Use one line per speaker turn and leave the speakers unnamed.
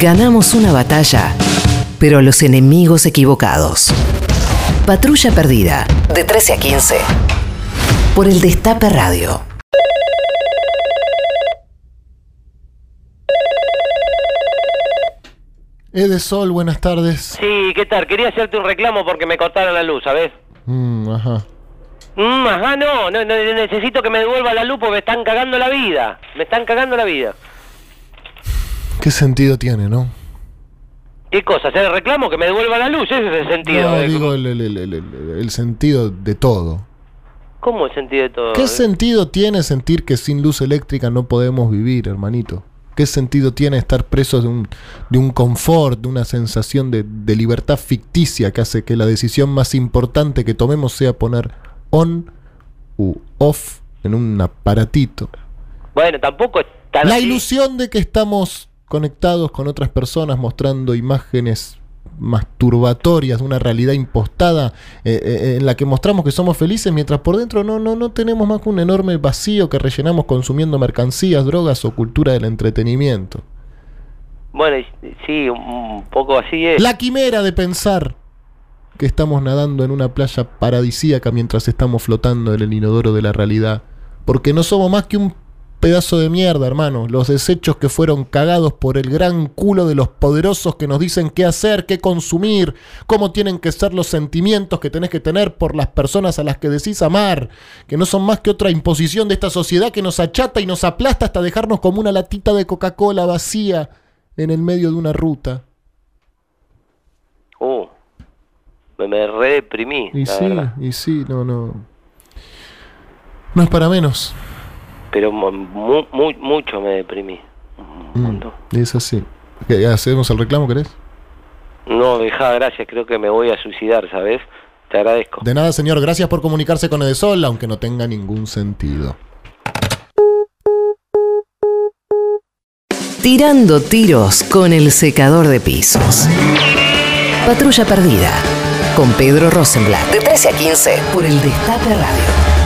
Ganamos una batalla, pero a los enemigos equivocados. Patrulla Perdida, de 13 a 15. Por el Destape Radio.
Ede Sol, buenas tardes.
Sí, ¿qué tal? Quería hacerte un reclamo porque me cortaron la luz, ¿sabes?
Mm, ajá.
Mm, ajá, no, no, no, necesito que me devuelva la luz porque me están cagando la vida. Me están cagando la vida.
¿Qué sentido tiene, no?
¿Qué cosa? ¿Hacer el reclamo? Que me devuelva la luz, ese es el sentido.
No,
eh,
digo el, el- el- el- el sentido de todo.
¿Cómo el sentido de todo?
¿Qué sentido tiene sentir que sin luz eléctrica no podemos vivir, hermanito? ¿Qué sentido tiene estar presos de un, de un confort, de una sensación de, de libertad ficticia que hace que la decisión más importante que tomemos sea poner on u off en un aparatito?
Bueno, tampoco es tan
La
así.
ilusión de que estamos conectados con otras personas mostrando imágenes masturbatorias de una realidad impostada eh, eh, en la que mostramos que somos felices mientras por dentro no, no, no tenemos más que un enorme vacío que rellenamos consumiendo mercancías, drogas o cultura del entretenimiento.
Bueno, sí, un poco así es.
La quimera de pensar que estamos nadando en una playa paradisíaca mientras estamos flotando en el inodoro de la realidad. Porque no somos más que un pedazo de mierda, hermano. Los desechos que fueron cagados por el gran culo de los poderosos que nos dicen qué hacer, qué consumir, cómo tienen que ser los sentimientos que tenés que tener por las personas a las que decís amar. Que no son más que otra imposición de esta sociedad que nos achata y nos aplasta hasta dejarnos como una latita de Coca-Cola vacía en el medio de una ruta.
Uh, me, me redeprimí,
Y
la
sí,
verdad.
y sí, no, no. No es para menos.
Pero mu- mu- mu- mucho me deprimí. Un
Mm,
montón.
es así. ¿Qué, ¿Hacemos el reclamo, querés?
No, deja, gracias, creo que me voy a suicidar, ¿sabes? Te agradezco.
De nada, señor. Gracias por comunicarse con Edesol, aunque no tenga ningún sentido.
Tirando tiros con el secador de pisos. Patrulla Perdida, con Pedro Rosenblatt, de 13 a 15. Por el Destape Radio.